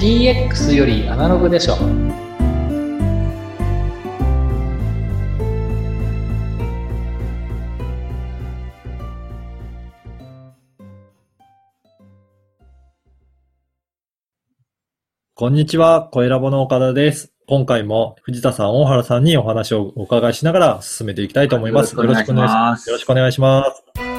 DX よりアナログでしょこんにちは、声ラボの岡田です。今回も藤田さん、大原さんにお話をお伺いしながら進めていきたいと思います。よろしくお願いしますよろしくお願いします。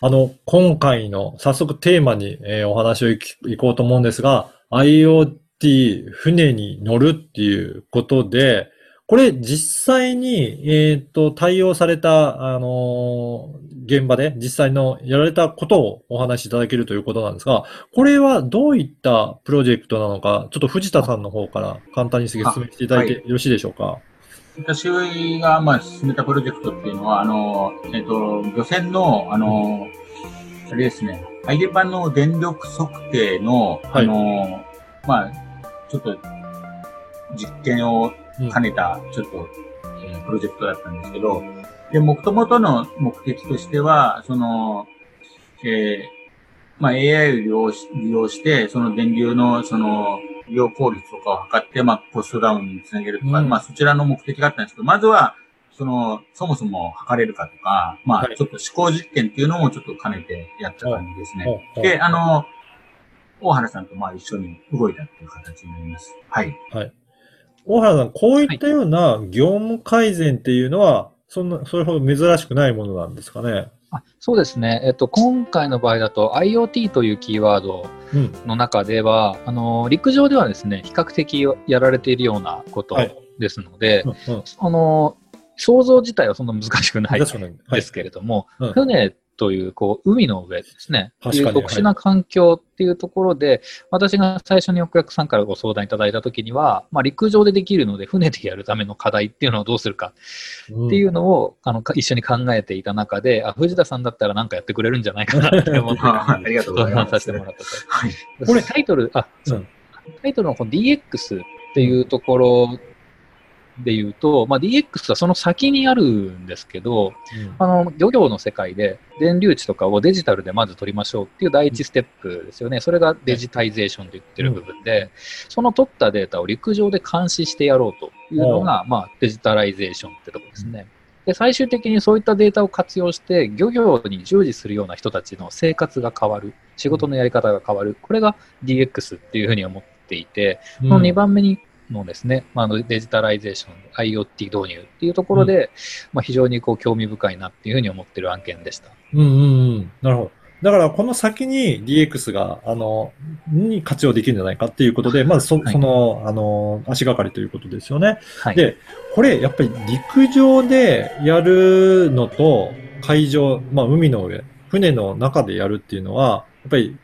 あの、今回の早速テーマに、えーお話をいきいこうと思うんですが、IoT、船に乗るっていうことで、これ実際に、えっと、対応された、あのー現場で実際のやられたことをお話しいただけるということなんですが、これはどういったプロジェクトなのか、ちょっと藤田さんの方から簡単に説明していただいてよろしいでしょうか？私がまあ進めたプロジェクトっていうのは、あの、えっ、と、漁船の、あの、あれですね、アイデパンの電力測定の、はい。あの、まあ、ちょっと、実験をうん兼ねた、ちょっと、えープロジェクトだったんですけど、で、もともとの目的としては、その、えーまあ、AI を利用し利用して、その電流の、その、利用効率とかを測って、まあ、コストダウンにつなげるとか、うんまあ、そちらの目的があったんですけど、まずは、その、そもそも測れるかとか、まあはい、ちょっと思考実験っていうのもちょっと兼ねてやった感じですね。ほうほうで、あの、大原さんとまあ一緒に動いたっていう形になります。はい。大原さん、こういったような業務改善っていうのは、そんな、それほど珍しくないものなんですかね？あそうですね、えっと、今回の場合だと IoT というキーワードうん。の中ではあの陸上ではですね比較的やられているようなことはい。ですので、うんうん。あの想像自体はそんな難しくないですけれども、うん。船というこう海の上ですね、確かに。いう特殊な環境っていうところで、私が最初にお客さんからご相談いただいたときには、まあ、陸上でできるので、船でやるための課題っていうのをどうするかっていうのを、あのか一緒に考えていた中で、あ藤田さんだったら何かやってくれるんじゃないかなって思って ありがとうございます。させてもらったと。はい。これタイトル、あ、そう。うん。タイトルのこの DX っていうところで言うと、まあ、DX はその先にあるんですけど、うん。あの、漁業の世界で電流値とかをデジタルでまず取りましょうっていう第一ステップですよね。それがデジタイゼーションと言ってる部分で、その取ったデータを陸上で監視してやろうというのが、まあ、デジタライゼーションってところですね。で、最終的にそういったデータを活用して、漁業に従事するような人たちの生活が変わる、仕事のやり方が変わる、これが DX っていうふうに思っていて、その2番目にのですね、まあ、あのデジタライゼーション、IoT 導入っていうところで、まあ、非常にこう興味深いなっていうふうに思ってる案件でした。うんうんうん。なるほど。だから、この先に DX が、あの、に活用できるんじゃないかっていうことで、まずそ、はいその、あの、足がかりということですよね。はい。で、これ、やっぱり陸上でやるのと、海上、まあ、海の上、船の中でやるっていうのは、やっぱり、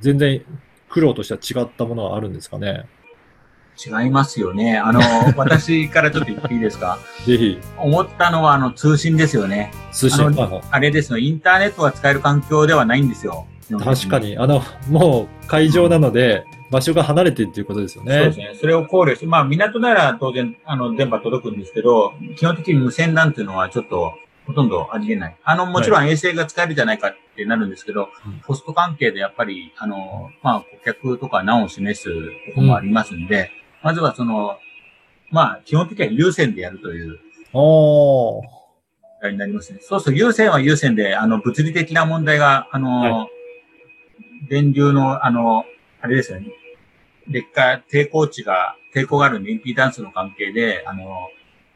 全然、苦労としては違ったものはあるんですかね？違いますよね。あの、私からちょっと言っていいですか？ぜひ、思ったのは、あの、通信ですよね。通信、あのあれですの、インターネットが使える環境ではないんですよ。確か。に、あの、もう、海上なので、場所が離れてるっていうことですよね。そうですね。それを考慮して、まあ、港なら当然、あの、電波届くんですけど、基本的に無線なんていうのはちょっと、ほとんどありえない。あの、もちろん衛星が使えるじゃないかってなるんですけど、うんコスト関係でやっぱり、あの、まあ、顧客とか難を示すところもありますんで、まずはその、まあ、基本的には有線でやるという、おー。になりますね。そうすると有線は有線で、あの、物理的な問題が、あの、は電流の、あの、あれですよね。劣化、抵抗値が、抵抗があるんで、インピーダンスの関係で、あの、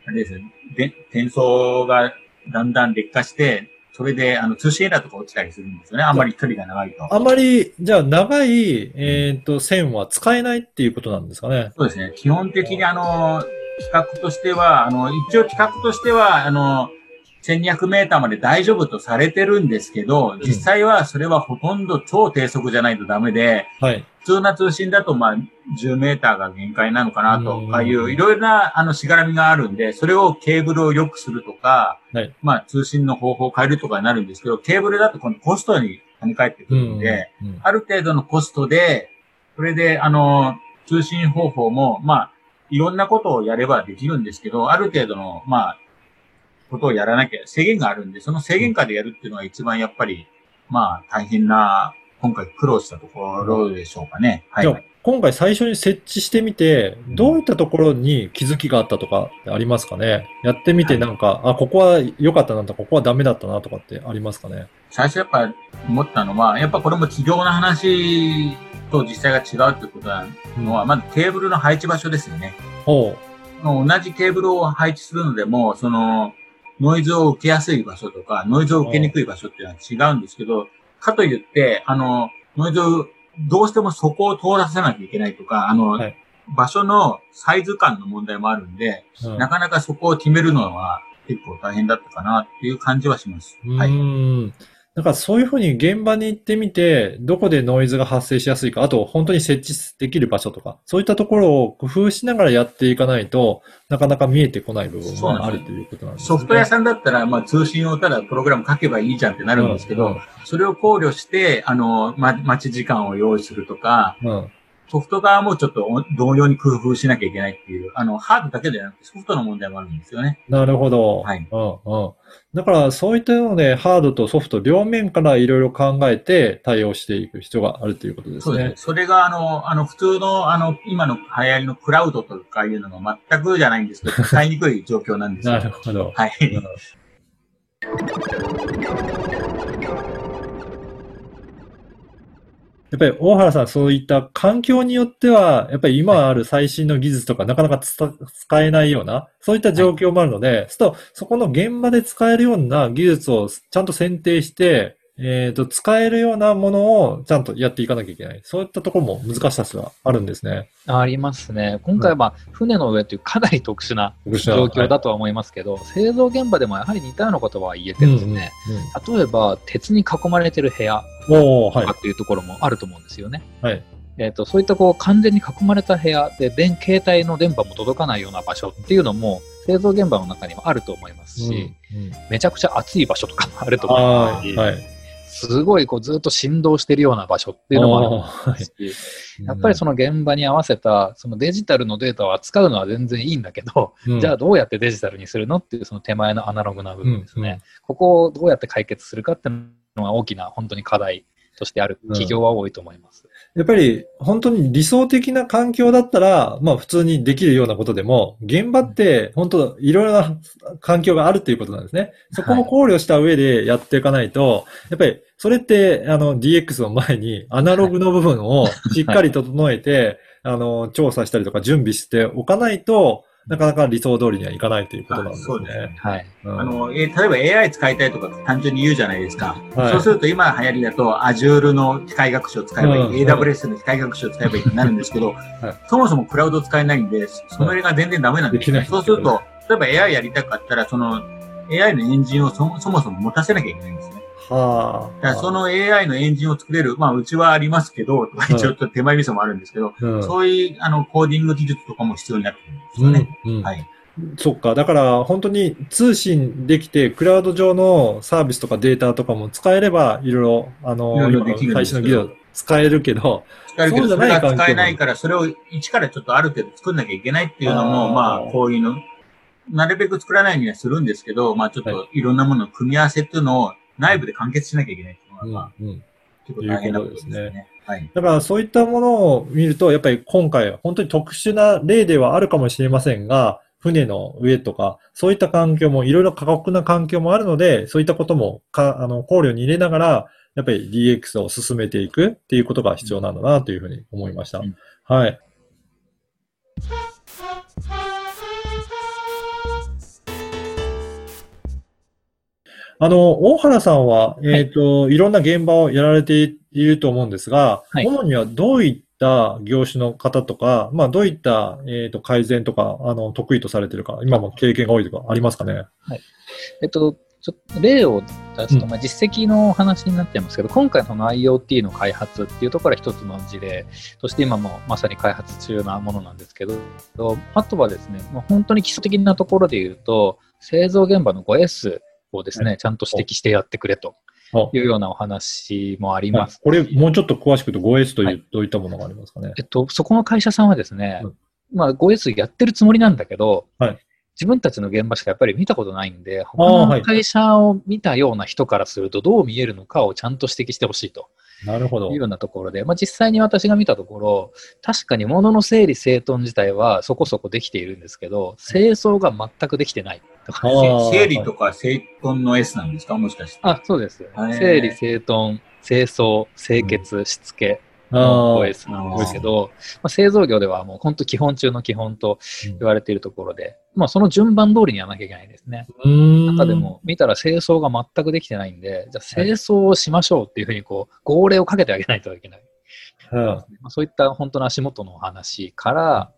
あれですよね。で、転送がだんだん劣化して、それで、あの、通信エラーとか落ちたりするんですよね。あんまり距離が長いと。あまり、じゃあ、長い、えっ、と、線は使えないっていうことなんですかね。そうですね。基本的にあの、企画としては、あの、一応企画としては、あの、1200メーターまで大丈夫とされてるんですけど、実際はそれはほとんど超低速じゃないとダメで、はい。普通な通信だとまあ10メーターが限界なのかなとかいういろいろなあのしがらみがあるんで、それをケーブルを良くするとか、はい。まあ通信の方法を変えるとかになるんですけど、ケーブルだとこのコストに跳ね返ってくるんで、うん。ある程度のコストで、それで、あの、通信方法も、まあ、いろんなことをやればできるんですけど、ある程度の、まあ、ことをやらなきゃ制限があるんで、その制限下でやるっていうのが一番やっぱり、まあ、大変な今回苦労したところでしょうかね。はい、じゃあ、今回最初に設置してみて、どういったところに気づきがあったとかありますかね？やってみてなんか、あ、ここは良かったなとか、ここはダメだったなとかってありますかね？最初やっぱ思ったのは、やっぱこれも企業の話と実際が違うってことなのは、まずテーブルの配置場所ですよね。ほ同じテーブルを配置するのでも、その、ノイズを受けやすい場所とか、ノイズを受けにくい場所っていうのは違うんですけど、かといって、あの、ノイズをどうしてもそこを通らせなきゃいけないとか、あの、はい場所のサイズ感の問題もあるんで、う。うんなかなかそこを決めるのは結構大変だったかなっていう感じはします。はい。だからそういうふうに現場に行ってみて、どこでノイズが発生しやすいか、あと本当に設置できる場所とか、そういったところを工夫しながらやっていかないとなかなか見えてこない部分があるということなんですね。ソフトウェアさんだったら、まあ通信をただプログラム書けばいいじゃんってなるんですけど、それを考慮して、あの、ま、待ち時間を用意するとか、うん。うん。ソフト側もちょっと同様に工夫しなきゃいけないっていう、あの、ハードだけではなくてソフトの問題もあるんですよね。なるほど。はいうんうん。だからそういったので、ハードとソフト両面からいろいろ考えて対応していく必要があるということですねそうですね。。それが、あの、あの、普通の、あの、今の流行りのクラウドとかいうのが全くじゃないんですけど、使いにくい状況なんですよ。なるほど。はい。やっぱり大原さん、そういった環境によっては、やっぱり今ある最新の技術とかなかなか使えないような、そういった状況もあるので、そうするとそこの現場で使えるような技術をちゃんと選定して、えっと、使えるようなものをちゃんとやっていかなきゃいけない。そういったところも難しさがあるんですね。ありますね。今回は、まあ船の上というかなり特殊な状況だとは思いますけど、製造現場でもやはり似たようなことは言えてですね、例えば鉄に囲まれてる部屋とか。っていうところもあると思うんですよね。はい。えっとそういったこう完全に囲まれた部屋で電携帯の電波も届かないような場所っていうのも製造現場の中にもあると思いますし、うんうんめちゃくちゃ暑い場所とかもあると思いまはい。すし、はい。すごいこうずっと振動してるような場所っていうのもある。し、やっぱりその現場に合わせたそのデジタルのデータを扱うのは全然いいんだけど、うん。じゃあどうやってデジタルにするのっていうその手前のアナログな部分ですね。うん。うんここをどうやって解決するかっていうのが大きな本当に課題としてある企業は多いと思います。やっぱり本当に理想的な環境だったら、まあ普通にできるようなことでも、現場って本当いろいろな環境があるということなんですね。そこも考慮した上でやっていかないと、やっぱりそれってあの DX の前にアナログの部分をしっかり整えて、あの調査したりとか準備しておかないと、なかなか理想通りにはいかないということなんですねそうですね。。はい。うんあの、えー例えば AI 使いたいとか単純に言うじゃないですか。はいそうすると今流行りだと Azure の機械学習を使えばいい、うん AWS の機械学習を使えばいいってなるんですけど、そもそもクラウド使えないんで、その絵が全然ダメなんですよ、できないそうすると、例えば AI やりたかったら、その AI のエンジンをそそもそも持たせなきゃいけないんですね。はあ。その AI のエンジンを作れる、まあうちはありますけど、一応ちょっと手前味噌もあるんですけど、うん、そういうあのコーディング技術とかも必要になってくるんですよね。うんうんはい。そっか。だから、本当に通信できて、クラウド上のサービスとかデータとかも使えれば、いろいろ、あの、いろいろできるの技術使えるけど、使えるけど、それが使えないから、それを一からちょっとある程度作んなきゃいけないっていうのも、あーまあ、こういうの、なるべく作らないようにはするんですけど、まあちょっはといろんなものの組み合わせっていうのを内部で完結しなきゃいけないっていうのうんが、まあ、うん結構大変なことですいうことね。はい。だからそういったものを見ると、やっぱり今回、本当に特殊な例ではあるかもしれませんが、船の上とか、そういった環境も、いろいろ過酷な環境もあるので、そういったこともかあの考慮に入れながら、やっぱり DX を進めていくっていうことが必要なんだなというふうに思いました。うんはい。あの、大原さんは、えっ、と、いろんな現場をやられていると思うんですが、はい。主にはどういった業種の方とか、まあ、どういった、えっ、と、改善とか、あの、得意とされてるか、今も経験が多いとかありますかね？えっと、ちょっと例を出すと、うん。まあ、実績の話になっちゃいますけど、今回その IoT の開発っていうところは一つの事例として今もまさに開発中なものなんですけど、あとはですね、まあ、本当に基礎的なところで言うと、製造現場の 5S をですね、はちゃんと指摘してやってくれとあいうようなお話もあります。これ、もうちょっと詳しく言うと 5S という、はい。どういったものがありますかね？えっと、そこの会社さんはですね、うん。まあ 5S やってるつもりなんだけど、はい。自分たちの現場しかやっぱり見たことないんで、他はい。の会社を見たような人からするとどう見えるのかをちゃんと指摘してほしいと。なるほど。いう。ようなところで、まあ、実際に私が見たところ、確かに物の整理整頓自体はそこそこできているんですけど、清掃が全くできてないとか整理とか整頓の S なんですか？もしかして。あ、そうですー。整理整頓、清掃、清潔、しつけあのー OS なんですけど、まあ、製造業ではもう本当基本中の基本と言われているところで、まあその順番通りにやらなきゃいけないですね。中でも見たら清掃が全くできてないんで、じゃあ清掃をしましょうっていうふうにこう、号令をかけてあげないといけない。うんまあ、そういった本当の足元のお話から、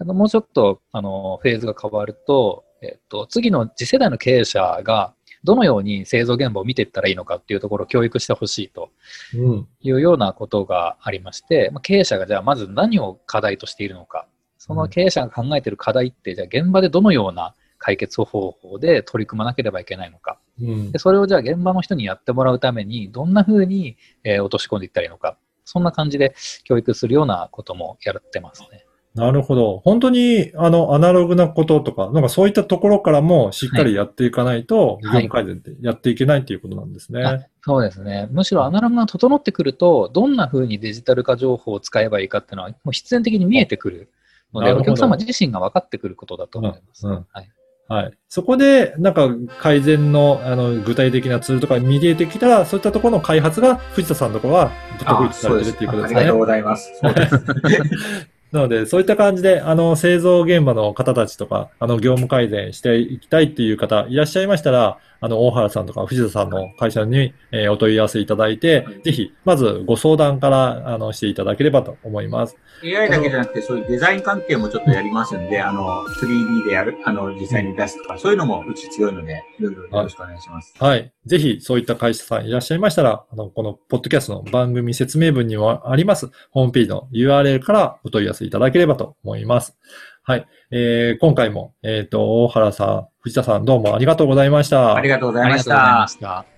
あのもうちょっとあのフェーズが変わると、えっと、次の次世代の経営者がどのように製造現場を見ていったらいいのかっていうところを教育してほしいとうん。いうようなことがありまして、まあ、経営者がじゃあまず何を課題としているのか、その経営者が考えている課題って、じゃあ現場でどのような解決方法で取り組まなければいけないのか。うんで、それをじゃあ現場の人にやってもらうために、どんな風に、えー落とし込んでいったらいいのか。そんな感じで教育するようなこともやってますね。なるほど。本当に、あの、アナログなこととか、なんかそういったところからもしっかりやっていかないと、業はい務改善ってやっていけないっていうことなんですね。あそうですね。むしろアナログが整ってくると、どんな風にデジタル化情報を使えばいいかっていうのは、もう必然的に見えてくるので、お客様自身が分かってくることだと思います。うんうんはいはい。そこで、なんか改善の、あの、具体的なツールとか見えてきたら、そういったところの開発が、藤田さんのところは、得意とされてるっていうことですねありがとう。ございます。なので、そういった感じで、あの、製造現場の方たちとか、あの、業務改善していきたいっていう方いらっしゃいましたら、あの、大原さんとか藤田さんの会社に、えーお問い合わせいただいて、ぜひ、まずご相談から、あの、していただければと思います。AI だけじゃなくて、そういうデザイン関係もちょっとやりますんで、あの、3D でやる、あの、実際に出すとか、そういうのもうち強いので、いろいろよろしくお願いします。はい。ぜひ、そういった会社さんいらっしゃいましたら、あの、この、ポッドキャストの番組説明文にもあります、ホームページの URL からお問い合わせいただければと思います。はい。えー、今回も、えっ、と、大原さん、藤田さん、どうもありがとうございました。ありがとうございましありがとうございたま。した。